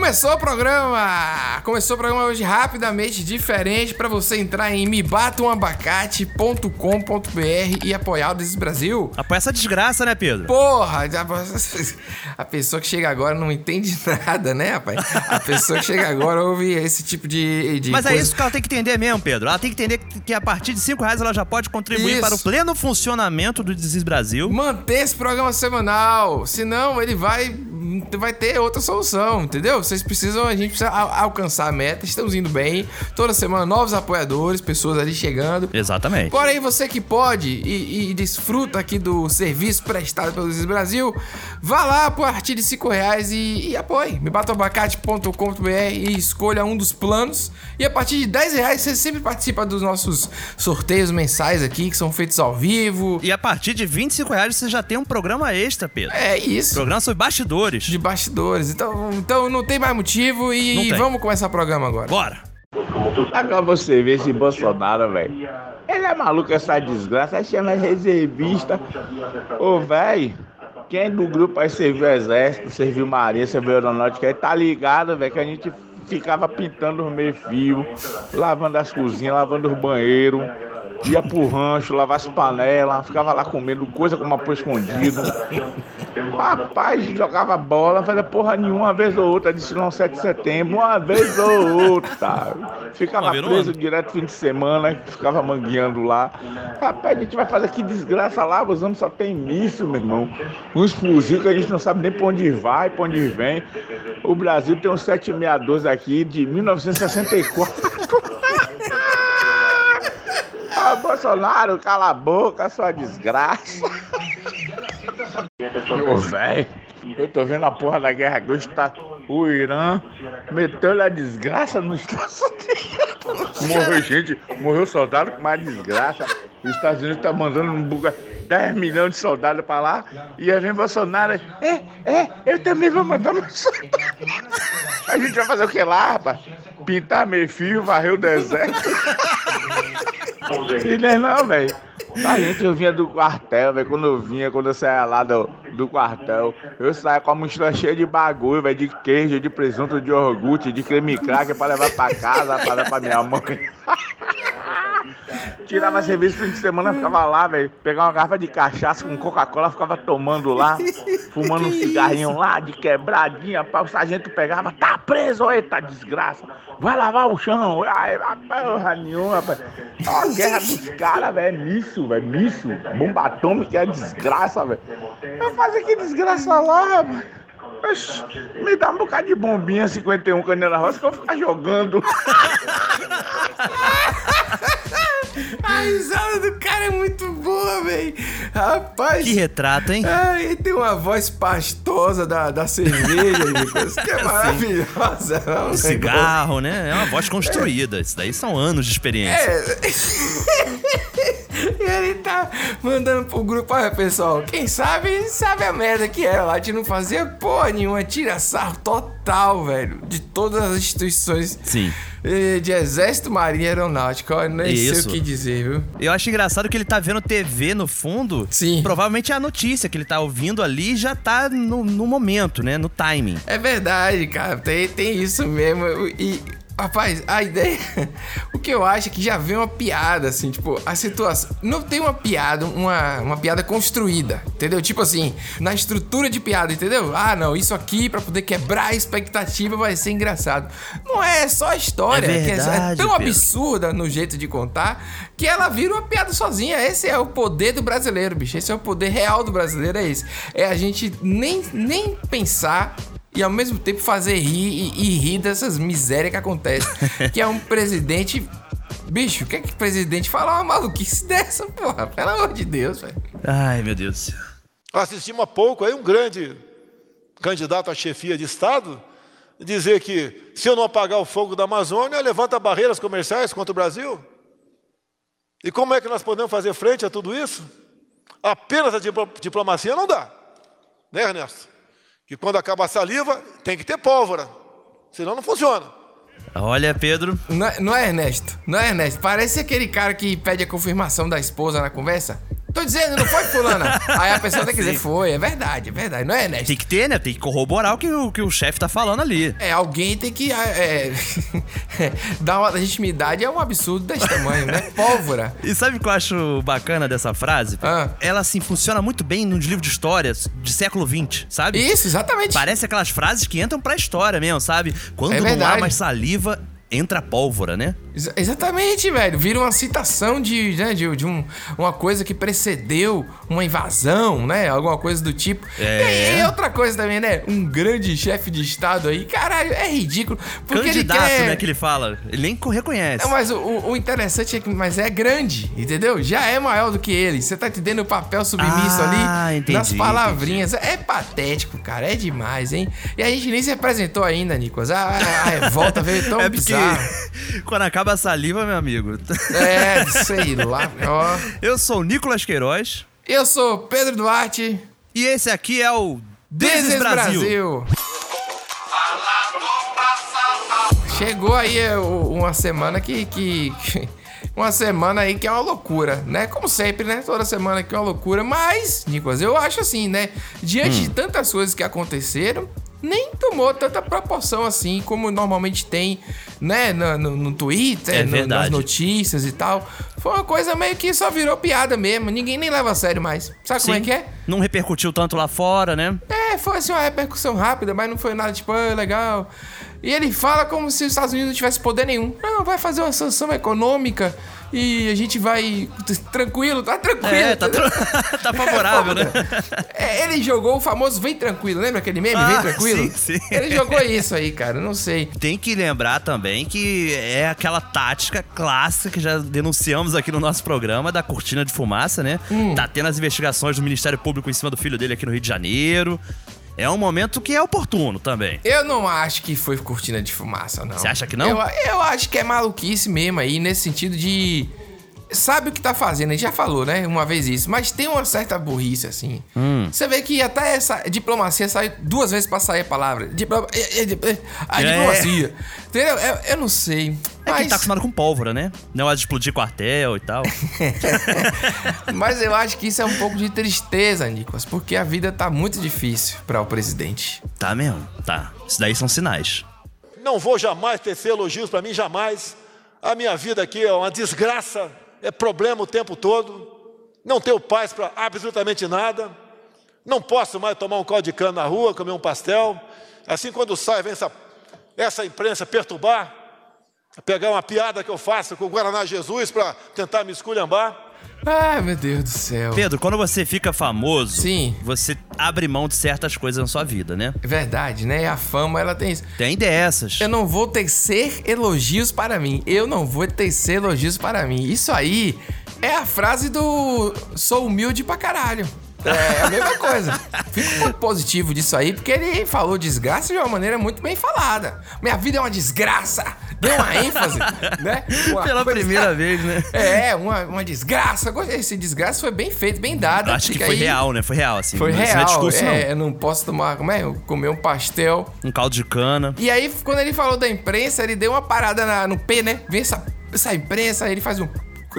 Começou o programa! Começou o programa hoje rapidamente, diferente, para você entrar em mebatamabacate.com.br e apoiar o Desis Brasil. Apoia essa desgraça, né, Pedro? Porra, a pessoa que chega agora não entende nada, né, rapaz? A pessoa que chega agora ouve esse tipo de. de Mas é coisa. isso que ela tem que entender mesmo, Pedro. Ela tem que entender que a partir de 5 reais ela já pode contribuir Isso. para o pleno funcionamento do Desis Brasil. Manter esse programa semanal, senão ele vai vai ter outra solução, entendeu? Vocês precisam, a gente precisa al- alcançar a meta, estamos indo bem, toda semana novos apoiadores, pessoas ali chegando. Exatamente. Porém, você que pode e, e desfruta aqui do serviço prestado pelo Desis Brasil, vá lá a partir de 5 reais e, e apoie. mebatabacate.com.br e escolha um dos planos. E a partir de 10 reais você sempre participa dos nossos sorteios mensais aqui, que são feitos ao vivo. E a partir de 25 reais você já tem um programa extra, Pedro. É isso. Programa sobre bastidores. De bastidores. Então, então não tem mais motivo e vamos começar o programa agora. Bora. Agora você vê esse Bolsonaro, velho. Ele é maluco, essa desgraça. Aí chama reservista. Ô, velho, quem é do grupo aí serviu exército, serviu marinha, serviu aeronáutica, aí tá ligado, velho, que a gente ficava pintando os meio-fio, lavando as cozinhas, lavando os banheiros. Ia pro rancho, lavar as panelas, ficava lá comendo coisa como apoio escondido. Rapaz, jogava bola, fazia porra nenhuma, uma vez ou outra, disse não 7 de setembro, uma vez ou outra. Ficava preso direto fim de semana, ficava mangueando lá. Rapaz, a gente vai fazer que desgraça lá, os homens só tem míssil, meu irmão. Uns fuzil que a gente não sabe nem pra onde vai, pra onde vem. O Brasil tem um 762 aqui de 1964. Ah, Bolsonaro, cala a boca, sua desgraça. Ô, velho, eu tô vendo a porra da guerra hoje tá. O Irã meteu a desgraça nos Estados Unidos. Morreu gente, morreu soldado com mais desgraça. Os Estados Unidos tá mandando um buga 10 milhões de soldados pra lá. E aí vem Bolsonaro. É, é, eu também vou mandar meus soldados. A gente vai fazer o que lá, rapaz? Pintar meio fio, varrer o deserto. E nem não, velho. A gente, eu vinha do quartel, velho. Quando eu vinha, quando eu saía lá do, do quartel, eu saía com a mochila cheia de bagulho, velho. De queijo, de presunto, de iogurte, de creme cracker pra levar pra casa, pra dar pra minha mãe. Tirava serviço no fim de semana, ficava lá, velho. Pegava uma garrafa de cachaça com Coca-Cola, ficava tomando lá, fumando um cigarrinho lá, de quebradinha. Pá, o sargento pegava, tá preso, eita desgraça. Vai lavar o chão. Ai, rapaz, porra nenhuma, rapaz. Ó, a guerra dos caras, velho. É míssil, velho. Míssil. Bomba atômica é desgraça, velho. Eu fazer que desgraça lá, rapaz. Oxi, Me dá um bocado de bombinha 51 canela rosa que eu vou ficar jogando. A risada do cara é muito boa, velho. Rapaz. Que retrato, hein? Ah, ele tem uma voz pastosa da, da cerveja, Nicolas, que é maravilhosa. não, Um negócio- cigarro, né? É uma voz construída. Isso daí são anos de experiência. É. E ele tá mandando pro grupo, olha pessoal, quem sabe, sabe a merda que é lá de não fazer porra nenhuma, tira sarro total, velho, de todas as instituições Sim. de exército, marinha e aeronáutica, olha, nem sei Isso. o que dizer, viu? Eu acho engraçado que ele tá vendo TV no fundo. Sim. Provavelmente é a notícia que ele tá ouvindo ali já tá no, no momento, né? No timing. É verdade, cara, tem, tem isso mesmo, e... Rapaz, a ideia. O que eu acho é que já vem uma piada, assim, tipo, a situação. Não tem uma piada, uma, uma piada construída, entendeu? Tipo assim, na estrutura de piada, entendeu? Ah, não, isso aqui pra poder quebrar a expectativa vai ser engraçado. Não é, é só a história, É que é, é verdade, tão Pedro. absurda no jeito de contar que ela vira uma piada sozinha. Esse é o poder do brasileiro, bicho. Esse é o poder real do brasileiro, é esse. É a gente nem, nem pensar e ao mesmo tempo fazer rir e, e rir dessas misérias que acontecem. que é um presidente. Bicho, o que é que o presidente fala? Uma maluquice dessa, porra. Pelo amor de Deus, velho. Ai, meu Deus do céu. Assistimos há pouco aí um grande candidato à chefia de Estado dizer que se eu não apagar o fogo da Amazônia, levanta barreiras comerciais contra o Brasil. E como é que nós podemos fazer frente a tudo isso? Apenas a diplo- diplomacia não dá. Né, Ernesto? Que quando acaba a saliva, tem que ter pólvora. Senão não funciona. Olha, Pedro. Não é, não é Ernesto? Não é Ernesto? Parece aquele cara que pede a confirmação da esposa na conversa. Tô dizendo, não foi fulana. Aí a pessoa tem que dizer, foi, é verdade, é verdade. Não é, Ernesto? Tem que ter, né? Tem que corroborar o que o, que o chefe tá falando ali. É, alguém tem que é, dar uma legitimidade, é um absurdo desse tamanho, né? Pólvora. E sabe o que eu acho bacana dessa frase? Ah. Ela, assim, funciona muito bem nos livros de histórias de século XX, sabe? Isso, exatamente. Parece aquelas frases que entram pra história mesmo, sabe? Quando É não há mais saliva, entra pólvora, né? Exa- Exatamente, velho. Vira uma citação de, né, de, de um, uma coisa que precedeu uma invasão, né? Alguma coisa do tipo. É. E, e outra coisa também, né? Um grande chefe de Estado aí. Caralho, é ridículo. Porque Candidato, ele quer... né, que ele fala. Ele nem reconhece. Não, mas o, o- interessante é que mas é grande, entendeu? Já é maior do que ele. Você tá entendendo o papel submisso Ah, ali entendi, nas palavrinhas. É patético, cara. É demais, hein? E a gente nem se apresentou ainda, Nicolas. A, a- a revolta veio tão é bizarra. quando acaba a saliva, meu amigo. É, sei lá. Ó. Eu sou o Nicolas Queiroz Eu sou Pedro Duarte. e esse aqui é o This This is is Brasil. Brasil. Chegou aí é, uma semana que, que. Uma semana aí que é uma loucura, né? Como sempre, né? Toda semana que é uma loucura. Mas, Nicolas, eu acho assim, né? Diante Hum. de tantas coisas que aconteceram, nem tomou tanta proporção assim como normalmente tem, né? No, no, no Twitter, É no- nas notícias e tal. Foi uma coisa meio que só virou piada mesmo. Ninguém nem leva a sério mais. Sabe como é Sim. que é? Não repercutiu tanto lá fora, né? É, foi assim uma repercussão rápida, mas não foi nada tipo, ah, legal. E ele fala como se os Estados Unidos não tivesse poder nenhum. Não, vai fazer uma sanção econômica e a gente vai tranquilo, tá tranquilo. É, tá, tro- tá favorável, né? É, ele jogou o famoso vem tranquilo, lembra aquele meme? vem Ah, tranquilo? sim, sim. Ele jogou isso aí, cara, não sei. Tem que lembrar também que é aquela tática clássica que já denunciamos aqui no nosso programa da cortina de fumaça, né? Hum. Tá tendo as investigações do Ministério Público em cima do filho dele aqui no Rio de Janeiro. É um momento que é oportuno também. Eu não acho que foi cortina de fumaça, não. Você acha que não? Eu, eu acho que é maluquice mesmo aí, nesse sentido de. Sabe o que tá fazendo, a gente já falou, né? Uma vez isso, mas tem uma certa burrice, assim. Hum. Você vê que até essa diplomacia sai duas vezes pra sair a palavra. Diploma, é, é, é, a É. diplomacia. Entendeu? Eu, eu não sei. É que Mas, tá acostumado com pólvora, né? Não é de explodir quartel e tal. mas eu acho que isso é um pouco de tristeza, Nicolas, porque a vida tá muito difícil para o presidente. tá mesmo? Tá. Isso daí são sinais. Não vou jamais tecer elogios para mim, jamais. A minha vida aqui é uma desgraça, é problema o tempo todo. Não tenho paz para absolutamente nada. Não posso mais tomar um caldo de cana na rua, comer um pastel. Assim, quando sai, vem essa, essa imprensa perturbar, pegar uma piada que eu faço com o Guaraná Jesus para tentar me esculhambar. Ai, meu Deus do céu. Pedro, quando você fica famoso, Sim. você abre mão de certas coisas na sua vida, né? É verdade, né? E a fama, ela tem isso. Tem dessas. Eu não vou tecer elogios para mim. Eu não vou tecer elogios para mim. Isso aí é a frase do sou humilde pra caralho. É a mesma coisa. Fico muito positivo disso aí, porque ele falou desgraça de uma maneira muito bem falada. Minha vida é uma desgraça. Deu uma ênfase, né? Uma Pela coisa- primeira vez, né? É, uma, uma desgraça. Esse desgraça foi bem feito, bem dado. Acho que foi aí. real, né? Foi real, assim. Foi real. Não é discurso, é, eu não posso tomar, como é? Comer um pastel. não. Um caldo de cana. E aí, quando ele falou da imprensa, ele deu uma parada na- no P, né? Vem essa, essa imprensa, aí ele faz um.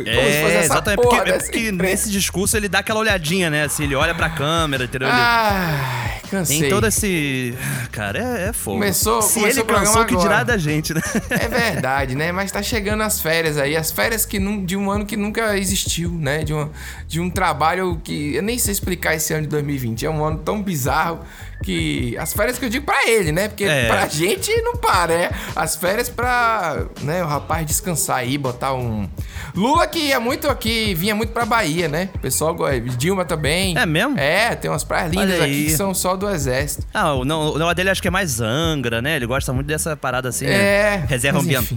É, exatamente. Porque, é porque nesse discurso ele dá aquela olhadinha, né? Assim, ele olha pra câmera, entendeu? Ele- Ai, cansei. Tem todo esse. Cara, é, é fogo. Começou- Se começou ele cansou, que dirá da gente, né? É verdade, né? Mas tá chegando as férias aí. As férias que nun- de um ano que nunca existiu, né? De, uma, de um trabalho que. Eu nem sei explicar esse ano de 2020. É um ano tão bizarro que. As férias que eu digo pra ele, né? Porque É. pra gente não para, né? As férias pra. Né, o rapaz descansar aí, botar um. Lula que ia muito aqui, vinha muito pra Bahia, né? O pessoal. go- Dilma também. É mesmo? É, tem umas praias lindas aqui que são só do exército. Ah, o- não, dele acho que é mais Angra, né? Ele gosta muito dessa parada assim, É, né? Reserva mas enfim.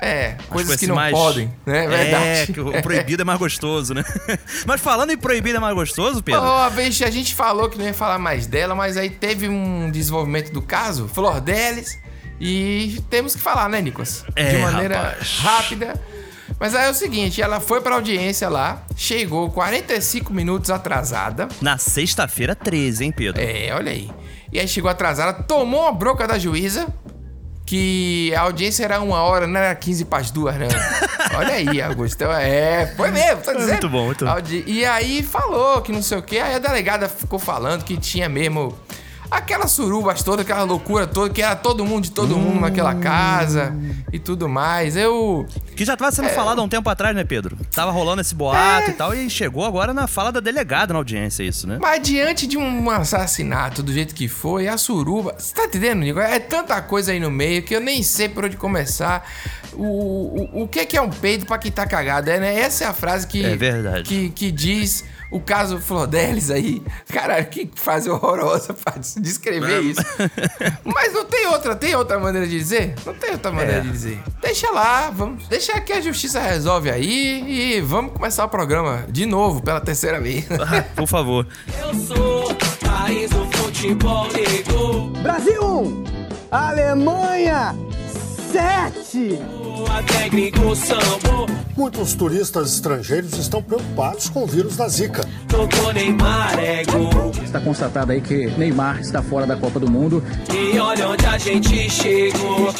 É, As coisas que não mais- podem, né? É verdade. É, que o proibido é mais gostoso, né? Mas falando em proibido é mais gostoso, Pedro. Uma vez a gente falou que não ia falar mais dela, mas aí teve um desenvolvimento do caso, Flor Delis, e temos que falar, né, Nicolas? É, De maneira rapaz. rápida. Mas aí é o seguinte, ela foi pra audiência lá, chegou 45 minutos atrasada. Na sexta-feira 13, hein, Pedro? É, olha aí. E aí chegou atrasada, tomou uma bronca da juíza, que a audiência era uma hora, não era 15 para as duas, não. Olha aí, Augusto. Então, É, foi mesmo, tô dizendo. muito bom, muito bom. E aí falou que não sei o quê. Aí a delegada ficou falando que tinha mesmo aquelas surubas todas, aquela loucura toda, que era todo mundo de todo mundo naquela casa e tudo mais. Eu. Que já tava sendo falado há um tempo atrás, né, Pedro? Tava rolando esse boato É. e tal, e chegou agora na fala da delegada na audiência, isso, né? Mas diante de um assassinato do jeito que foi, a suruba. Você tá entendendo, Nico? É tanta coisa aí no meio que eu nem sei por onde começar. O, o, o que é que é um peido pra quem tá cagado? É, né? Essa é a frase que, É verdade. que, que diz o caso Flordelis aí. Caralho, que frase horrorosa pra descrever isso. Mas não tem outra, tem outra maneira de dizer? Não tem outra maneira É. de dizer. Deixa lá, vamos. Deixa que a justiça resolve aí e vamos começar o programa de novo, pela terceira vez. Por favor. Eu sou país do futebol negro. Brasil 1, Alemanha 7. Muitos turistas estrangeiros estão preocupados com o vírus da Zika. Tocou Neymar é gol. Está constatado aí que Neymar está fora da Copa do Mundo. E olha onde a gente chegou.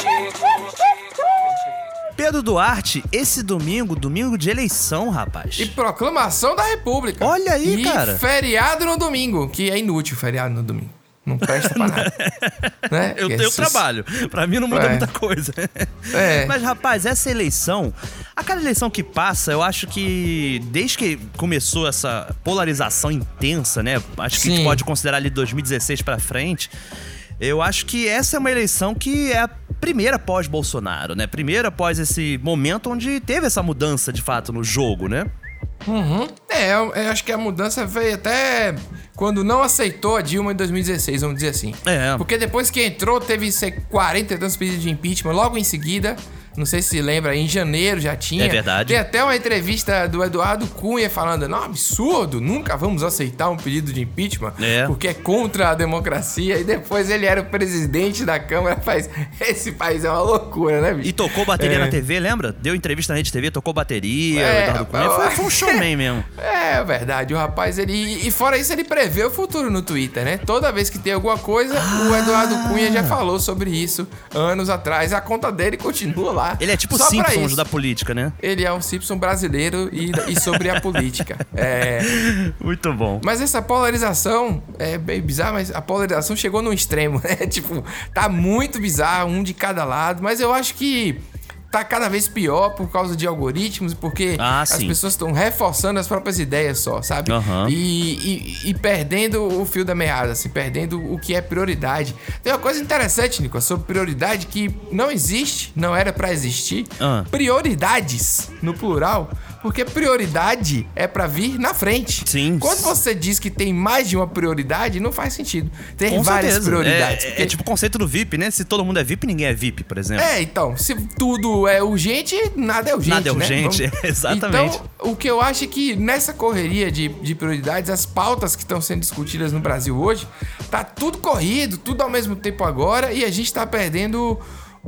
Pedro Duarte, esse domingo, domingo de eleição, rapaz. E proclamação da República. Olha aí, e cara. feriado no domingo, que é inútil feriado no domingo. Não presta pra nada. né? Eu esses- trabalho. Pra mim não muda É. muita coisa. É. Mas, rapaz, essa eleição, a cada eleição que passa, eu acho que desde que começou essa polarização intensa, né? Acho que a gente pode considerar ali 2016 pra frente. Eu acho que essa é uma eleição que é a primeira pós-Bolsonaro, né? Primeira após esse momento onde teve essa mudança de fato no jogo, né? Uhum. É, eu, eu acho que a mudança veio até quando não aceitou a Dilma em 2016, vamos dizer assim. É. Porque depois que entrou, teve sei, 40 e tantos pedidos de impeachment logo em seguida. Não sei se lembra, em janeiro já tinha. É verdade. Tem até uma entrevista do Eduardo Cunha falando: não, absurdo, nunca vamos aceitar um pedido de impeachment, É. porque é contra a democracia. E depois ele era o presidente da Câmara. Faz, esse país é uma loucura, né, bicho? E tocou bateria É. na TV, lembra? Deu entrevista na Rede TV, tocou bateria, É, Eduardo Cunha. Foi, foi um showman mesmo. É verdade, o rapaz, ele. E fora isso, ele prevê o futuro no Twitter, né? Toda vez que tem alguma coisa, o Eduardo Cunha já falou sobre isso anos atrás. A conta dele continua lá. Ele é tipo Só pra Simpsons da política, né? Ele é um Simpson brasileiro e, e sobre a política. É. Muito bom. Mas essa polarização é bem bizarra, mas a polarização chegou num extremo, né? Tipo, tá muito bizarro, um de cada lado, mas eu acho que tá cada vez pior por causa de algoritmos, porque Ah, as sim. pessoas estão reforçando as próprias ideias só, sabe? Aham. E, e- e perdendo o fio da meada, assim, perdendo o que é prioridade. Tem uma coisa interessante, Nico, sobre prioridade que não existe, não era pra existir. Ah. Prioridades, no plural, porque prioridade é pra vir na frente. Sim. Quando você diz que tem mais de uma prioridade, não faz sentido. Tem Com várias certeza. prioridades. É, porque- é tipo o conceito do VIP, né? Se todo mundo é VIP, ninguém é VIP, por exemplo. É, então, se tudo é urgente, nada é urgente. Nada é né? urgente, exatamente. Então, o que eu acho é que nessa correria de, de prioridades, as pautas que estão sendo discutidas no Brasil hoje, tá tudo corrido, tudo ao mesmo tempo agora, e a gente tá perdendo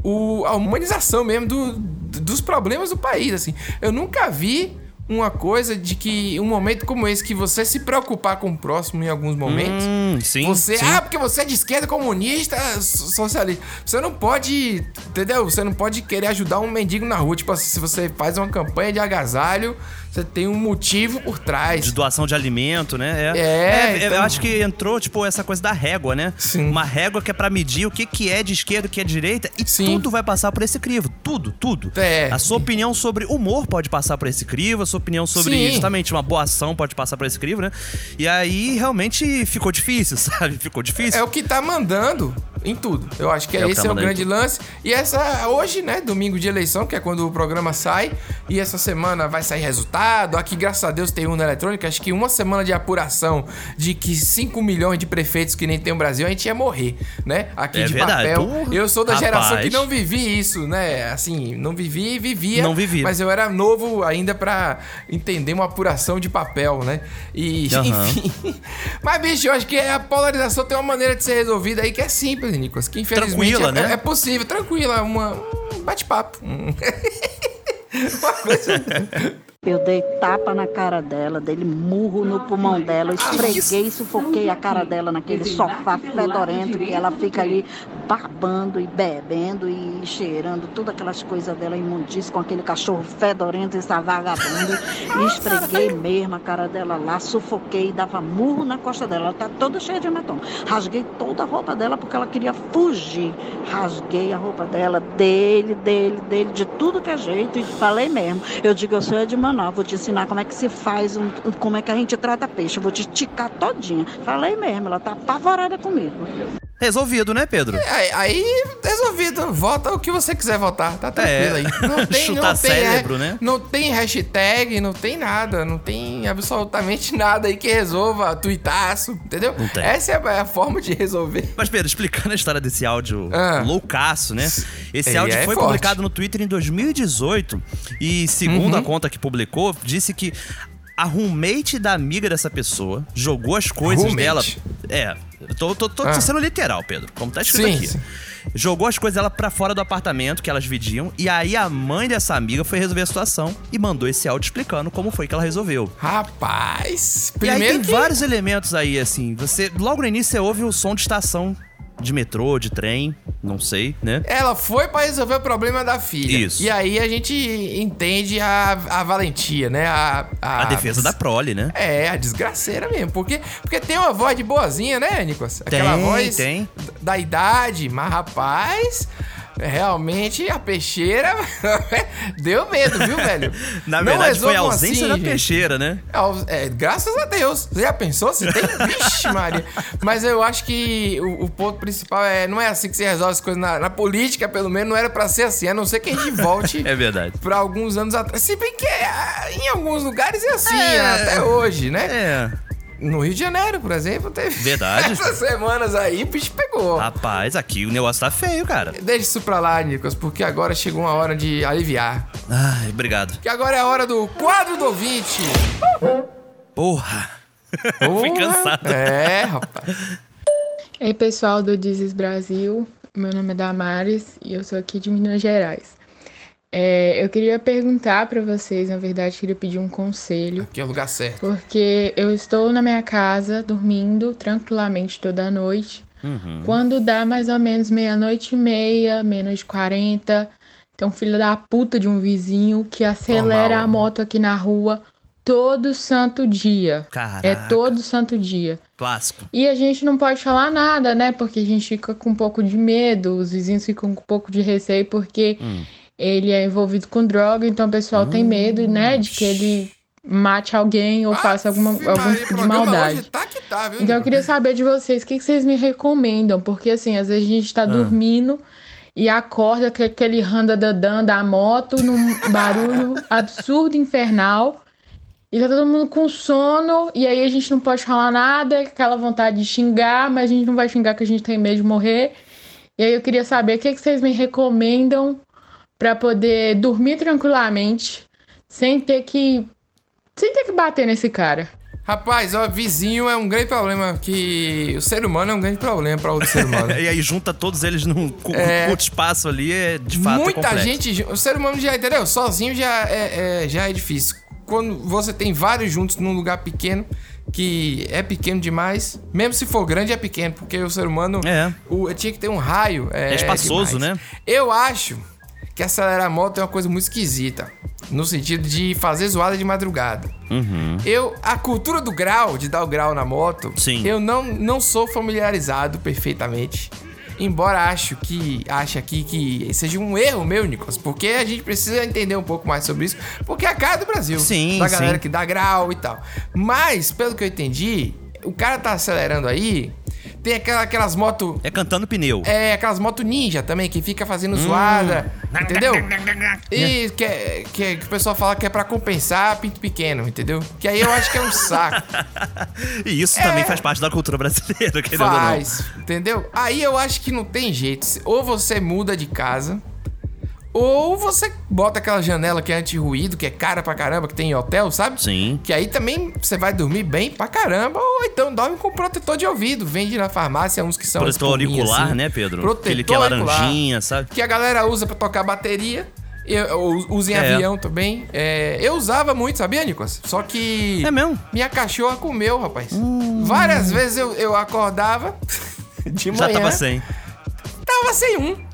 o, a humanização mesmo do- dos problemas do país. Assim, eu nunca vi. Uma coisa de que um momento como esse, que você se preocupar com o próximo em alguns momentos, Hum, sim. você, sim. ah, porque você é de esquerda, comunista, so- socialista. Você não pode, entendeu? Você não pode querer ajudar um mendigo na rua. Tipo assim, se você faz uma campanha de agasalho, você tem um motivo por trás. De doação de alimento, né? É, Eu então- acho que entrou, tipo, essa coisa da régua, né? Sim. Uma régua que é pra medir o que, que é de esquerda, o que é de direita. E Sim. tudo vai passar por esse crivo. Tudo, tudo. É. A sua opinião sobre humor pode passar por esse crivo. A sua opinião sobre Sim. justamente uma boa ação pode passar por esse crivo, né? E aí, realmente, ficou difícil, sabe? Ficou difícil. É o que tá mandando em tudo. Eu acho que É esse é o em grande lance. E essa, hoje, né, domingo de eleição, que é quando o programa sai, e essa semana vai sair resultado. Aqui, graças a Deus, tem urna eletrônica. Acho que uma semana de apuração de que 5 milhões de prefeitos que nem tem o Brasil, a gente ia morrer, né? Aqui É de verdade. papel. Porra. Eu sou da geração Rapaz. que não vivi isso, né? Assim, não vivi e vivia. Não vivi. Mas eu era novo ainda pra entender uma apuração de papel, né? E, Aham. enfim. Mas, bicho, eu acho que a polarização tem uma maneira de ser resolvida aí que é simples, Nicolas. Que infelizmente Tranquila, é, né? é possível, tranquila, uma, um bate-papo. Um- uma coisa. Eu dei tapa na cara dela, dei murro no pulmão dela, esfreguei, sufoquei a cara dela naquele sofá fedorento que ela fica ali babando e bebendo e cheirando todas aquelas coisas dela imundícia com aquele cachorro fedorento, essa vagabundo. E esfreguei mesmo a cara dela lá, sufoquei, dava murro na costa dela. Ela tá toda cheia de hematoma. Rasguei toda a roupa dela porque ela queria fugir. Rasguei a roupa dela, dele, dele, dele, de tudo que é jeito. E falei mesmo. Eu digo, eu sou de Manaus, vou te ensinar como é que se faz, um, como é que a gente trata peixe. Eu vou te esticar todinha. Falei mesmo, ela tá apavorada comigo. Resolvido, né, Pedro? Aí, aí, resolvido. Vota o que você quiser votar. Tá tranquilo É. aí. Não tem, Chutar não tem, cérebro, é, né? Não tem hashtag, não tem nada. Não tem absolutamente nada aí que resolva tuitaço, entendeu? Não tem. Essa é a, a forma de resolver. Mas, Pedro, explicando a história desse áudio Ah. loucaço, né? Esse Ele áudio é foi forte. publicado no Twitter em 2018 e, segundo Uhum. a conta que publicou, disse que a roommate da amiga dessa pessoa jogou as coisas Roommate? dela. É, tô, tô, tô Ah. sendo literal, Pedro, como tá escrito Sim, aqui. sim. Jogou as coisas dela pra fora do apartamento que elas dividiam e aí a mãe dessa amiga foi resolver a situação e mandou esse áudio explicando como foi que ela resolveu. Rapaz, E aí primeiro tem que... vários elementos aí, assim. Você logo no início você ouve o som de estação de metrô, de trem, não sei, né? Ela foi pra resolver o problema da filha. Isso. E aí a gente entende a, a valentia, né? A, A defesa da prole, né? É, a desgraceira mesmo. Porque, porque tem uma voz de boazinha, né, Nicolas? Aquela Tem, voz tem. da idade. Mas, rapaz, realmente a peixeira deu medo, viu, velho? Na verdade, foi a ausência assim, da gente. peixeira, né? É, graças a Deus. Você já pensou se tem? Vixe, Maria. Mas eu acho que o, o ponto principal é não é assim que se resolve as coisas na, na política, pelo menos não era pra ser assim, a não ser que a gente volte É verdade. pra alguns anos atrás. Se bem que é, em alguns lugares é assim, É. até hoje, né? É. No Rio de Janeiro, por exemplo, teve. Verdade. Essas semanas aí, o bicho pegou. Rapaz, aqui o negócio tá feio, cara. Deixa isso pra lá, Nicolas, porque agora chegou uma hora de aliviar. Ai, obrigado. Que agora é a hora do quadro do ouvinte. Porra. Fui Porra. cansado. É, rapaz. Ei, pessoal do Dizes Brasil, meu nome é Damares e eu sou aqui de Minas Gerais. É, eu queria perguntar para vocês, na verdade, queria pedir um conselho, Aqui é o lugar certo. porque eu estou na minha casa dormindo tranquilamente toda noite. Uhum. Quando dá mais ou menos meia-noite e meia, meia-noite e quarenta, tem um filho da puta de um vizinho que acelera Normal. a moto aqui na rua todo santo dia. Caraca. É todo santo dia. Clássico. E a gente não pode falar nada, né? Porque a gente fica com um pouco de medo, os vizinhos ficam com um pouco de receio, porque Hum. Ele é envolvido com droga, então o pessoal tem medo, né? De que ele mate alguém ou faça alguma, algum tipo de maldade. Tá que tá, viu? Então eu queria saber de vocês, o que, que vocês me recomendam? Porque assim, às vezes a gente tá Ah. dormindo e acorda com aquele randa-dadã da moto num barulho absurdo, infernal. E tá todo mundo com sono, e aí a gente não pode falar nada, aquela vontade de xingar, mas a gente não vai xingar que a gente tem medo de morrer. E aí eu queria saber o que, que vocês me recomendam pra poder dormir tranquilamente, sem ter que. sem ter que bater nesse cara. Rapaz, ó, vizinho é um grande problema, que o ser humano é um grande problema pra outro ser humano. E aí junta todos eles num É. curto espaço ali, é de fato é Muita complexo. gente, o ser humano já, entendeu? Sozinho já é, é- já é difícil. Quando você tem vários juntos num lugar pequeno, que é pequeno demais, mesmo se for grande é pequeno, porque o ser humano É. o, tinha que ter um raio. É, É espaçoso, demais. né? Eu acho que acelerar a moto é uma coisa muito esquisita. No sentido de fazer zoada de madrugada. Uhum. Eu, a cultura do grau, de dar o grau na moto, Sim. eu não, não sou familiarizado perfeitamente. Embora acho que ache aqui que seja um erro meu, Nicolas, porque a gente precisa entender um pouco mais sobre isso, porque é a cara do Brasil, Sim, da galera sim. que dá grau e tal. Mas, pelo que eu entendi, o cara tá acelerando aí, tem aquela, aquelas motos É cantando pneu. é, aquelas motos ninja também, que fica fazendo Hum. zoada, entendeu? E que, é- que, é- que o pessoal fala que é pra compensar pinto pequeno, entendeu? Que aí eu acho que é um saco. E isso também faz parte da cultura brasileira, querendo ou não. Faz, entendeu? Aí eu acho que não tem jeito. Ou você muda de casa, ou você bota aquela janela que é anti-ruído, que é cara pra caramba, que tem em hotel, sabe? Sim. Que aí também você vai dormir bem pra caramba, ou então dorme com protetor de ouvido. Vende na farmácia uns que são Protetor auricular, assim. né, Pedro? Protetor Aquele que é laranjinha, sabe? que a galera usa pra tocar bateria Eu, uso em É. avião também. É, eu usava muito, sabia, Nicolas? Só que. É mesmo? Minha cachorra comeu, rapaz. Várias vezes eu, eu acordava de Já manhã. tava sem. Tava sem um.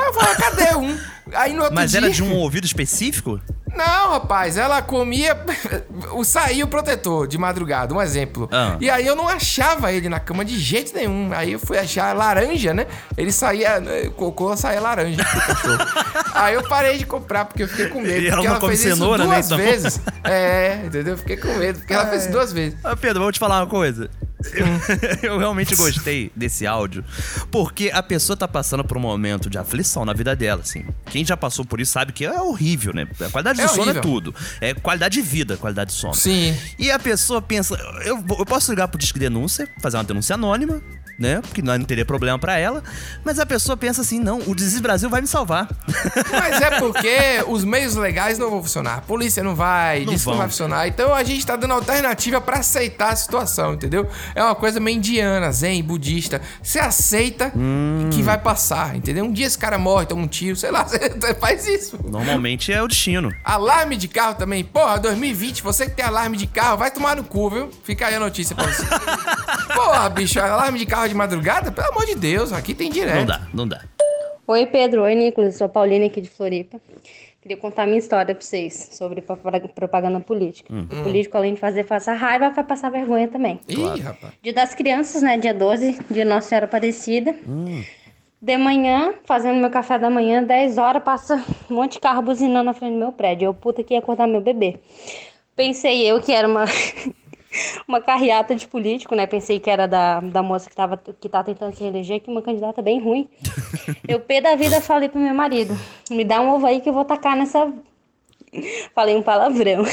Aí eu falava, cadê um? Aí no outro Mas dia. era de um ouvido específico? Não, rapaz, ela comia. o saía o protetor de madrugada, um exemplo. Ah. E aí eu não achava ele na cama de jeito nenhum. Aí eu fui achar laranja, né? Ele saía. O cocô saía laranja pro cachorro. aí eu parei de comprar, porque eu fiquei com medo. E ela ela fez isso cenoura, né, duas então? vezes. É, entendeu? Eu fiquei com medo, porque ela fez isso duas vezes. Ah, Pedro, vou te falar uma coisa. Eu, eu realmente gostei desse áudio, porque a pessoa tá passando por um momento de aflição na vida dela, assim. Quem já passou por isso sabe que é horrível, né? A qualidade É do sono horrível. é tudo. É qualidade de vida, qualidade de sono. Sim. E a pessoa pensa, eu, eu posso ligar pro Disque Denúncia, fazer uma denúncia anônima, né? Porque não, não teria problema pra ela. Mas a pessoa pensa assim, não, o Desis Brasil vai me salvar. Mas é porque os meios legais não vão funcionar. A polícia não vai, Não isso não vão. vai funcionar. Então a gente tá dando alternativa pra aceitar a situação, entendeu? É uma coisa meio indiana, zen, budista. Você aceita Hum. que vai passar, entendeu? Um dia esse cara morre, toma um tiro, sei lá, você faz isso. Normalmente é o destino. Alarme de carro também. Porra, 2020, você que tem alarme de carro, vai tomar no cu, viu? Fica aí a notícia pra você. Porra, bicho, alarme de carro de madrugada? Pelo amor de Deus, aqui tem direto. Não dá, não dá. Oi, Pedro. Oi, Nicolas. Sou a Paulina aqui de Floripa. Queria contar minha história pra vocês sobre pro- propaganda política. Hum. O político, além de fazer passar raiva, vai passar vergonha também. Ih, rapaz. Dia das Crianças, né? Dia 12, dia Nossa Senhora Aparecida. De manhã, fazendo meu café da manhã, 10 horas, passa um monte de carro buzinando na frente do meu prédio. Eu, puta, que ia acordar meu bebê. Pensei eu que era uma, uma carreata de político, né? Pensei que era da, da moça que, tava, que tá tentando se eleger, que uma candidata bem ruim. Eu, pé da vida, falei pro meu marido: me dá um ovo aí que eu vou tacar nessa. Falei um palavrão.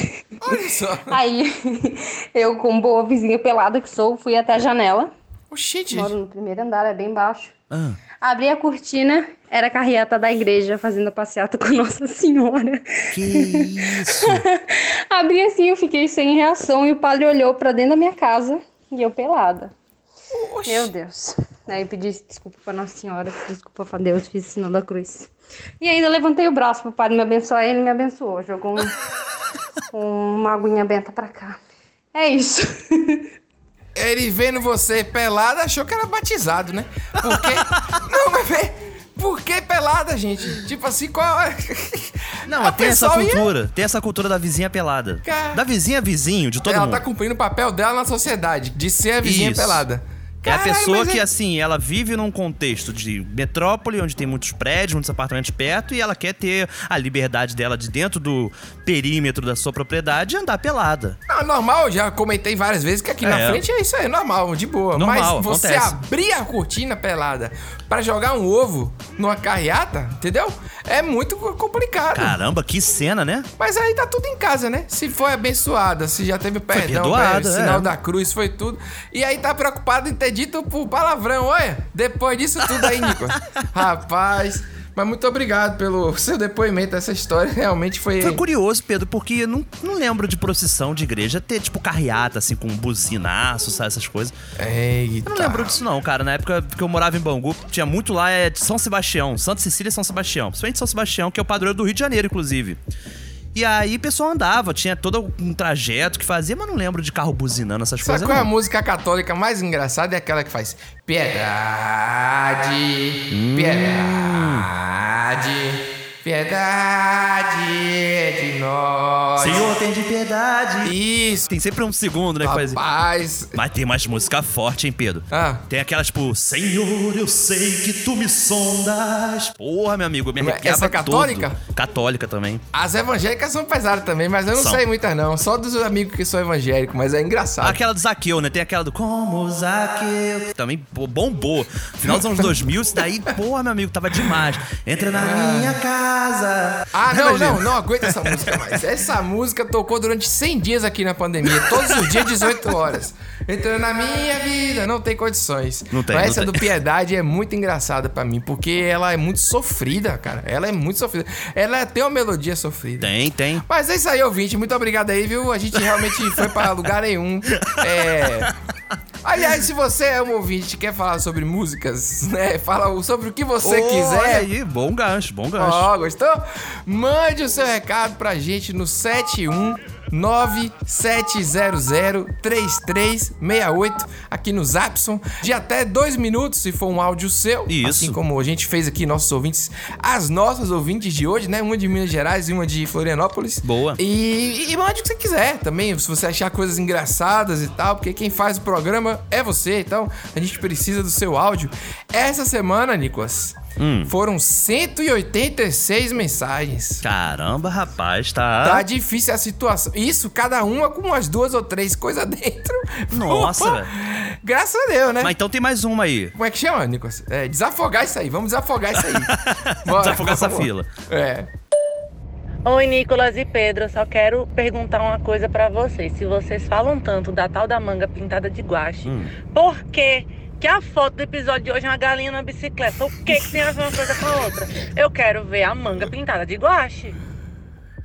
Olha só. Aí, eu, como boa vizinha pelada que sou, fui até a janela. Oxente. Moro no primeiro andar, é bem baixo. Ah. Abri a cortina, era a carreata da igreja fazendo a passeata com Nossa Senhora. Que isso? Abri assim, eu fiquei sem reação e o padre olhou pra dentro da minha casa e eu pelada. Meu Deus. Aí eu pedi desculpa pra Nossa Senhora, desculpa pra Deus, fiz o sinal da cruz. E ainda levantei o braço pro padre me abençoar e ele me abençoou. Jogou um, uma aguinha benta pra cá. É isso. Ele vendo você pelada achou que era batizado, né? Porque. Mas vê. Por que pelada, gente? Tipo assim, qual é? Não, tem essa pessoa ia- cultura. Tem essa cultura da vizinha pelada. Cara. Da vizinha vizinho, de todo Ela mundo. tá cumprindo o papel dela na sociedade, de ser a vizinha Isso. pelada. É a pessoa que, é- assim, ela vive num contexto de metrópole, onde tem muitos prédios, muitos apartamentos perto, e ela quer ter a liberdade dela de dentro do perímetro da sua propriedade andar pelada. Não, normal, já comentei várias vezes que aqui na É. frente é isso aí, normal, de boa. Normal, Mas você acontece. abrir a cortina pelada pra jogar um ovo numa carreata, entendeu? É muito complicado. Caramba, que cena, né? Mas aí tá tudo em casa, né? Se foi abençoada, se já teve perdão, perdoada, é, sinal é. da cruz, foi tudo. E aí tá preocupado em ter dito por palavrão, olha. Depois disso tudo aí, Nico. Rapaz. Mas muito obrigado pelo seu depoimento. Essa história realmente foi. Foi curioso, Pedro, porque eu não, não lembro de procissão de igreja ter, tipo, carreata, assim, com buzinaço, sabe, essas coisas. Eita. Eu não lembro disso, não, cara. Na época que eu morava em Bangu, tinha muito lá, é de São Sebastião, Santa Cecília e São Sebastião. Principalmente São Sebastião, que é o padroeiro do Rio de Janeiro, inclusive. E aí o pessoal andava, tinha todo um trajeto que fazia, mas não lembro de carro buzinando essas Sabe coisas. qual é a música católica mais engraçada? É aquela que faz Piedade, Hum. piedade, piedade de nós. Senhor, tem de piedade. Isso. Tem sempre um segundo, né? Rapaz. Mas tem mais música forte, hein, Pedro? Ah. Tem aquela, tipo, Senhor, eu sei que tu me sondas. Porra, meu amigo, me Mas arrepiava essa é católica? todo. Católica também. As evangélicas são pesadas também, mas eu não São. sei muitas não. Só dos amigos que são evangélicos, mas é engraçado. Aquela do Zaqueu, né? Tem aquela do Como Zaqueu. que Também bombou. Final dos anos 2000, isso daí, porra, meu amigo, tava demais. Entra na minha casa. Ah, não, Imagina. não, não aguento essa música mais. Essa música tocou durante 100 dias aqui na pandemia, todos os dias, 18 horas. Entrando na minha vida, não tem condições. Não tem, Mas não essa tem. do Piedade é muito engraçada pra mim, porque ela é muito sofrida, cara. Ela é muito sofrida. Ela tem uma melodia sofrida. Tem, tem. Mas é isso aí, ouvinte. Muito obrigado aí, viu? A gente realmente foi pra lugar nenhum. É. Aliás, se você é um ouvinte e quer falar sobre músicas, né? Fala sobre o que você Ô, quiser. Olha aí, bom gancho, bom gancho. Ó, gostou? Mande o seu recado pra gente no 719-700-3368 aqui no Zapson, de até dois minutos, se for um áudio seu. Isso. Assim como a gente fez aqui, nossos ouvintes, as nossas ouvintes de hoje, né? Uma de Minas Gerais e uma de Florianópolis. Boa. E, e mande o que você quiser também, se você achar coisas engraçadas e tal, porque quem faz o programa é você, então a gente precisa do seu áudio. Essa semana, Nicolas, Hum. foram 186 mensagens. Caramba, rapaz, tá. Tá difícil a situação. Isso, cada uma com umas duas ou três coisas dentro. Nossa. Graças a Deus, né? Mas então tem mais uma aí. Como é que chama, Nicolas? É, desafogar isso aí. Vamos desafogar isso aí. Bora, Desafogar essa fila. É. Oi, Nicolas e Pedro. Eu Só quero perguntar uma coisa pra vocês. Se vocês falam tanto da tal da manga pintada de guache, Hum. por que que a foto do episódio de hoje é uma galinha na bicicleta? O que que tem a ver uma coisa com a outra? Eu quero ver a manga pintada de guache.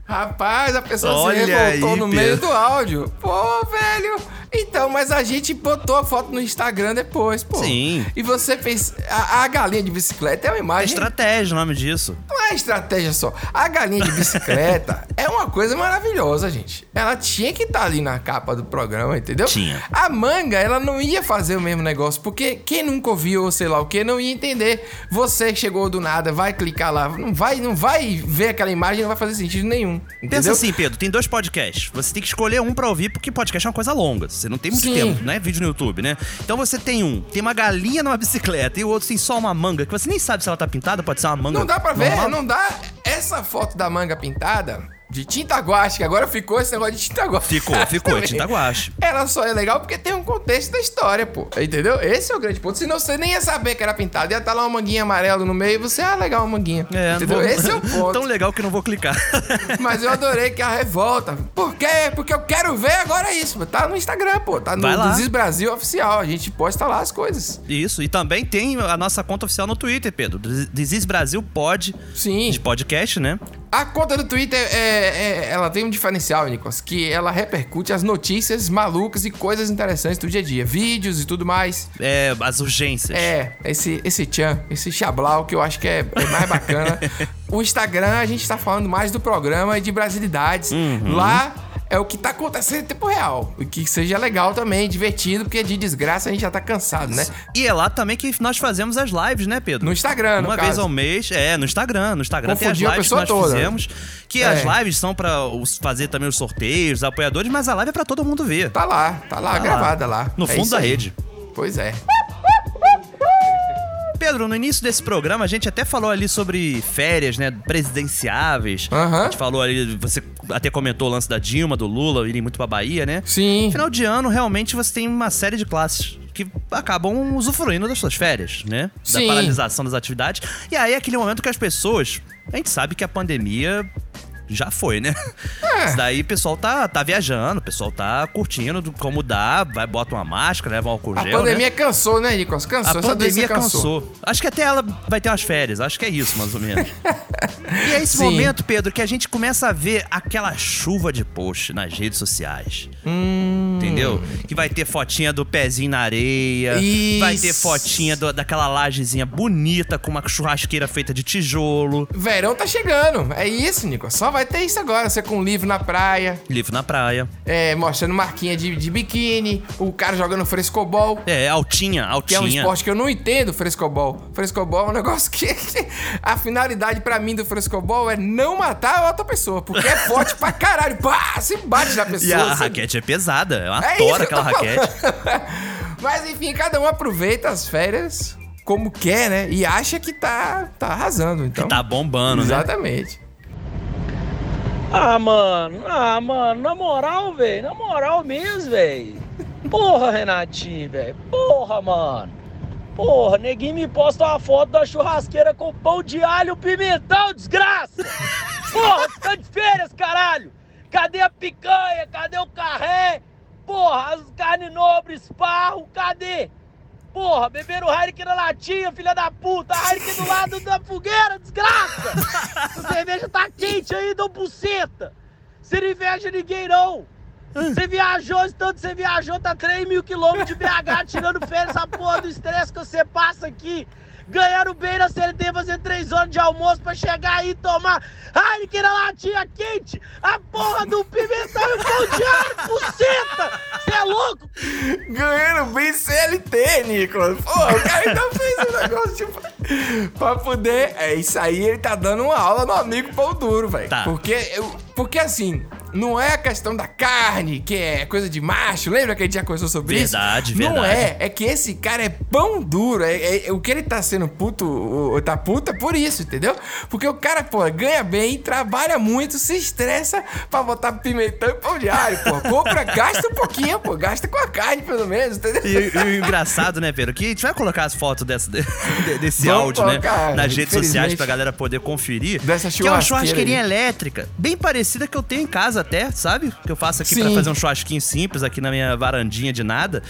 Rapaz, a pessoa Olha se revoltou aí, no meio Pedro. do áudio. Pô, velho. Então, mas a gente botou a foto no Instagram depois, pô. Sim. E você fez. A, a galinha de bicicleta é uma É imagem. estratégia o nome disso. Não é estratégia só. A galinha de bicicleta é uma coisa maravilhosa, gente. Ela tinha que estar ali na capa do programa, entendeu? Tinha. A manga, ela não ia fazer o mesmo negócio, porque quem nunca ouviu, ou sei lá o que, não ia entender. Você que chegou do nada, vai clicar lá, não vai, não vai ver aquela imagem, não vai fazer sentido nenhum. Entendeu? Pensa assim, Pedro, tem dois podcasts. Você tem que escolher um pra ouvir, porque podcast é uma coisa longa. Você não tem muito Sim. tempo, né? Vídeo no YouTube, né? Então você tem um, tem uma galinha numa bicicleta, e o outro tem só uma manga, que você nem sabe se ela tá pintada, pode ser uma manga. Não dá pra ver, normal. não dá. Essa foto da manga pintada de tinta guache, que agora ficou esse negócio de tinta guache. Ficou, ficou, é tinta guache. Ela só é legal porque tem um contexto da história, pô. Entendeu? Esse é o grande ponto. Senão você nem ia saber que era pintado. Ia estar lá uma manguinha amarela no meio e você, ah, legal, uma manguinha. É, não entendeu? vou- Esse é o ponto. Tão legal que não vou clicar. Mas eu adorei que a revolta. Por quê? Porque eu quero ver agora isso. Tá no Instagram, pô. Tá no. Desis Brasil Oficial. A gente posta lá as coisas. Isso, e também tem a nossa conta oficial no Twitter, Pedro. Desis Brasil Pod. Sim. De podcast, né? A conta do Twitter, é, é- ela tem um diferencial, Nicolas, que ela repercute as notícias malucas e coisas interessantes do dia a dia. Vídeos e tudo mais. É, as urgências. É, esse, esse tchan, esse chablau que eu acho que é, é mais bacana. o Instagram, a gente tá falando mais do programa e de brasilidades. Uhum. Lá é o que tá acontecendo em tempo real. E que seja legal também, divertido, porque de desgraça a gente já tá cansado, né? E é lá também que nós fazemos as lives, né, Pedro? No Instagram, no Uma vez caso. ao mês. É, no Instagram. No Instagram Confundiu tem as lives que nós toda. fizemos. Que É. as lives são pra os- fazer também os sorteios, os apoiadores, mas a live é pra todo mundo ver. Tá lá, tá lá, Tá gravada lá. No É fundo da aí. rede. Pois é. Pedro, no início desse programa a gente até falou ali sobre férias, né, presidenciáveis. A gente falou ali, você até comentou o lance da Dilma, do Lula irem muito pra Bahia, né? Sim. Final de ano, realmente, você tem uma série de classes que acabam usufruindo das suas férias, né? Da Sim. paralisação das atividades. E aí é aquele momento que as pessoas... A gente sabe que a pandemia já foi, né? É. Isso daí o pessoal tá, tá viajando, o pessoal tá curtindo do- como dá, vai, bota uma máscara, leva um álcool A gel, pandemia né? cansou, né, Nicolas? Cansou. A pandemia cansou. Acho que até ela vai ter umas férias. Acho que é isso, mais ou menos. e é esse Sim. momento, Pedro, que a gente começa a ver aquela chuva de post nas redes sociais. Hum. Entendeu? Que vai ter fotinha do pezinho na areia. Vai ter Isso. fotinha do- daquela lajezinha bonita com uma churrasqueira feita de tijolo. Verão tá chegando. É isso, Nicolas. Só vai ter isso agora. Você com um livro na praia. Livro na praia. É, mostrando marquinha de, de biquíni. O cara jogando frescobol. É, altinha, Que é um altinha. esporte que eu não entendo, frescobol. Frescobol é um negócio que... a finalidade pra mim do frescobol é não matar a outra pessoa. Porque é forte pra caralho. Pá, se bate na pessoa. E a você- raquete é pesada. É uma É tora que eu aquela raquete. Mas enfim, cada um aproveita as férias como quer, né? E acha que tá, tá arrasando. Então, Tá bombando, né? Exatamente. Ah, mano, ah, mano, na moral, velho, na moral mesmo, velho. Porra, Renatinho, velho, porra, mano. Porra, neguinho me posta uma foto da churrasqueira com pão de alho, pimentão, desgraça! Porra, tá de férias, caralho! Cadê a picanha? Cadê o carré? Porra, as carnes nobres, esparro, cadê? Porra, beberam Heineken na latinha, filha da puta! Heineken do lado da fogueira, desgraça! A cerveja tá quente aí, dão buceta! Você não inveja ninguém, não! Você viajou, tanto você viajou, tá 3 mil quilômetros de BH, tirando férias, essa porra do estresse que você passa aqui. Ganhando bem na CLT, fazendo 3 horas de almoço pra chegar aí e tomar Heineken na latinha quente, a porra do pimentão e o pão de alho, buceta! Você é louco? Ganhando bem CLT, Nicolas. Pô, o cara ainda fez um negócio tipo. Pra poder. É isso aí, ele tá dando uma aula no amigo pão duro, velho. Tá. Porque, eu, porque assim. Não é a questão da carne, que é coisa de macho. Lembra que a gente já conversou sobre Verdade, isso? Não verdade. é. É que esse cara é pão duro. É, é- é- o que ele tá sendo puto, o- tá puta por isso, entendeu? Porque o cara, pô, ganha bem, trabalha muito, se estressa pra botar pimentão e pão de alho, pô. Compra, gasta um pouquinho, pô. Gasta com a carne, pelo menos, entendeu? E, e o engraçado, né, Pedro? Que a gente vai colocar as fotos dessa, de- desse Vamos áudio, né? colocar, Nas redes sociais pra galera poder conferir. Dessa que é uma churrasqueirinha aí. elétrica, bem parecida que eu tenho em casa até, sabe? Que eu faço aqui pra Sim. fazer um churrasquinho simples aqui na minha varandinha de nada.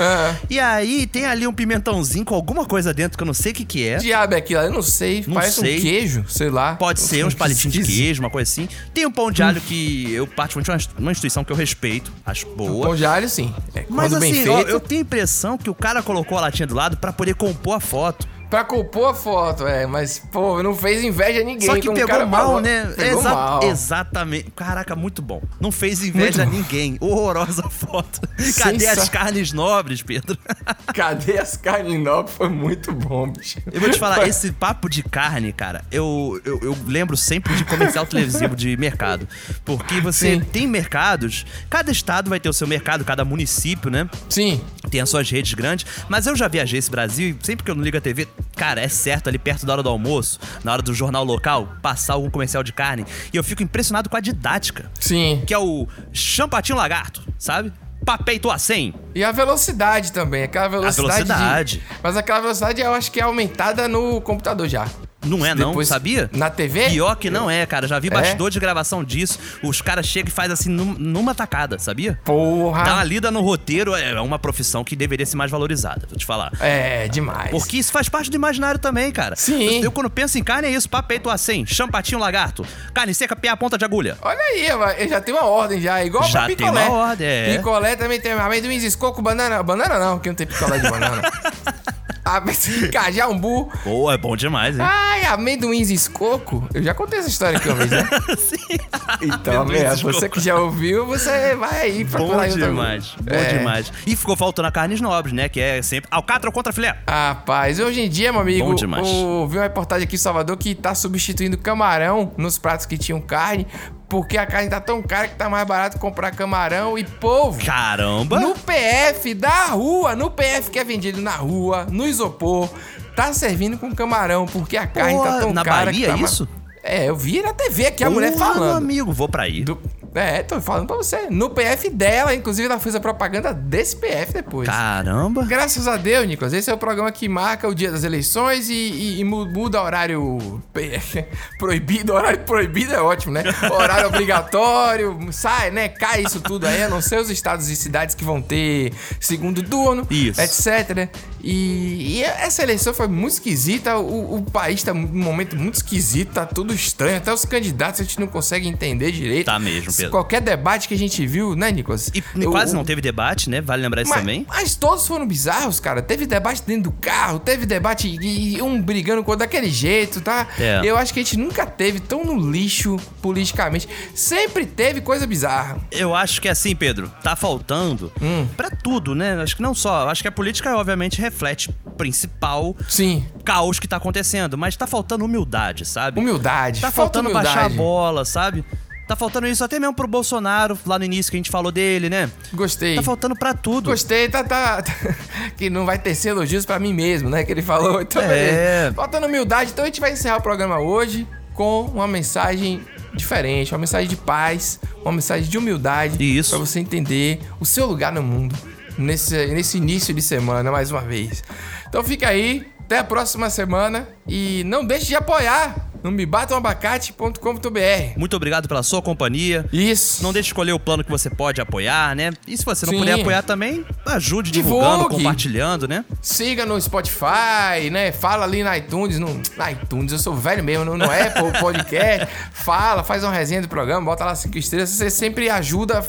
E aí tem ali um pimentãozinho com alguma coisa dentro que eu não sei o que que é. diabo é aquilo? Eu não sei. Não parece sei. um queijo, sei lá. Pode ser uns palitinhos de queijo, uma coisa assim. Tem um pão de alho que eu, particularmente, uma- uma instituição que eu respeito, acho boa. Pão de alho, sim. É, Mas assim, ó, feito. eu tenho a impressão que o cara colocou a latinha do lado pra poder compor a foto. Pra compor a foto, é. Mas, pô, não fez inveja a ninguém. Só que pegou cara mal, falou. né? Pegou Exa- mal. Exatamente. Caraca, muito bom. Não fez inveja a Muito bom. ninguém. Horrorosa foto. Cadê as carnes nobres, Pedro? Cadê as carnes nobres? Foi muito bom, bicho. Eu vou te falar, esse papo de carne, cara, eu, eu, eu lembro sempre de comercial televisivo de mercado. Porque você Sim. tem mercados, cada estado vai ter o seu mercado, cada município, né? Sim. Tem as suas redes grandes, mas eu já viajei esse Brasil e sempre que eu não ligo a TV, cara, é certo ali perto da hora do almoço, na hora do jornal local, passar algum comercial de carne. E eu fico impressionado com a didática. Sim. Que é o champatinho lagarto, sabe? Papeito a 100. E a velocidade também, aquela velocidade. de- velocidade. Mas aquela velocidade eu acho que é aumentada no computador já. Não é, não, Depois- sabia? Na TV? Pior que não é, cara. Já vi É? bastidor de gravação disso. Os caras chegam e fazem assim num- numa tacada, sabia? Porra. Dá uma lida no roteiro, é uma profissão que deveria ser mais valorizada, vou te falar. É, demais. Porque isso faz parte do imaginário também, cara. Sim. Eu, eu, quando penso em carne, é isso: papeito a 100, champatinho lagarto, carne seca, piá, ponta de agulha. Olha aí, eu já tem uma ordem já, igual Já pra tem picolé. uma ordem, é. Picolé também tem amendoim, escoco, banana. Banana não, que não tem picolé de banana. ah, umbu. Pô, é bom demais, hein? Ai, amendoins e escoco. Eu já contei essa história aqui uma vez, né? Sim. Então, é, você que já ouviu, você vai aí Bom em outra- demais, bom É. demais. E ficou faltando a carnes nobres, né? Que é sempre alcatra ou contra filé. Rapaz, hoje em dia, meu amigo, Bom demais. o, vi uma reportagem aqui em Salvador que tá substituindo camarão nos pratos que tinham carne, porque a carne tá tão cara que tá mais barato comprar camarão e polvo. Caramba! No PF da rua, no PF que é vendido na rua, no isopor, tá servindo com camarão, porque a carne tá tão na cara Bahia, que tá ma- isso? É, eu vi na TV aqui a mulher Porra, meu falando. amigo, vou pra aí. Do- É, tô falando pra você. No PF dela, inclusive, ela fez a propaganda desse PF depois. Caramba! Graças a Deus, Nicolas. Esse é o programa que marca o dia das eleições e, e- e mu- muda horário proibido. Horário proibido é ótimo, né? Horário obrigatório, sai, né? Cai isso tudo aí. A não ser os estados e cidades que vão ter segundo turno, Isso. etc. E, e essa eleição foi muito esquisita. O, o país tá num momento muito esquisito, tá tudo estranho. Até os candidatos a gente não consegue entender direito. Tá mesmo, Pedro. Qualquer debate que a gente viu, né, Nicolas? E Eu- quase não teve debate, né? Vale lembrar isso mas, também. mas todos foram bizarros, cara. Teve debate dentro do carro, teve debate e, e um brigando com daquele jeito, tá? É. Eu acho que a gente nunca teve tão no lixo politicamente. Sempre teve coisa bizarra. Eu acho que assim, Pedro, tá faltando Hum. pra tudo, né? Acho que não só. Acho que a política, obviamente, reflete o principal Sim. caos que tá acontecendo, mas tá faltando humildade, sabe? Humildade. Tá falta faltando baixar a humildade. bola, sabe? Tá faltando isso até mesmo pro Bolsonaro, lá no início que a gente falou dele, né? Gostei. Tá faltando pra tudo. Gostei, tá, tá, Que não vai ter elogios pra mim mesmo, né? Que ele falou. Então, É. beleza. Faltando humildade. Então a gente vai encerrar o programa hoje com uma mensagem diferente, uma mensagem de paz, uma mensagem de humildade. Isso. Pra você entender o seu lugar no mundo. Nesse, nesse início de semana, mais uma vez. Então fica aí. Até a próxima semana. E não deixe de apoiar no mebatamabacate.com.br. Muito obrigado pela sua companhia. Isso. Não deixe de escolher o plano que você pode apoiar, né? E se você não Sim. puder apoiar também, ajude divulgando, Divulgue. compartilhando, né? Siga no Spotify, né? Fala ali na iTunes, no na iTunes, eu sou velho mesmo, no, no Apple Podcast. Fala, faz uma resenha do programa, bota lá cinco estrelas. Você sempre ajuda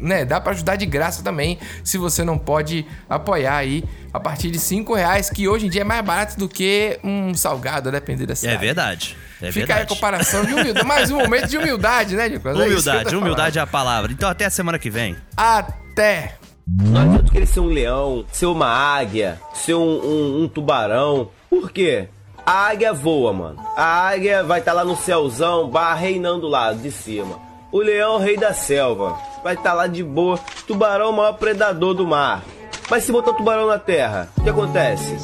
né, dá pra ajudar de graça também, se você não pode apoiar aí a partir de 5 reais, que hoje em dia é mais barato do que um salgado, a depender da É cidade. verdade. É Fica aí a verdade. comparação de humildade. Mais um momento de humildade, né, Nicolas? É Humildade, falando. humildade é a palavra. Então até a semana que vem. Até! Não adianta querer ser um leão, ser uma águia, ser um, um- um tubarão. Por quê? A águia voa, mano. A águia vai estar lá no céuzão, barra reinando lá de cima. O leão, rei da selva, vai estar lá de boa. Tubarão, o maior predador do mar. Mas se botar o tubarão na terra, o que acontece?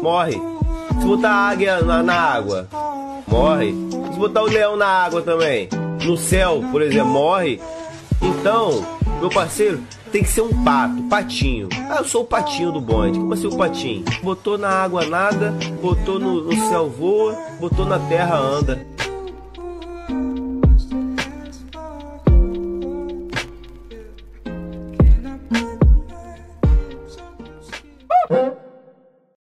Morre. Se botar a águia na, na água, morre. Se botar o leão na água também, no céu, por exemplo, morre. Então, meu parceiro, tem que ser um pato, patinho. Ah, eu sou o patinho do bonde. Como assim o patinho? Botou na água nada, botou no, no céu voa, botou na terra anda.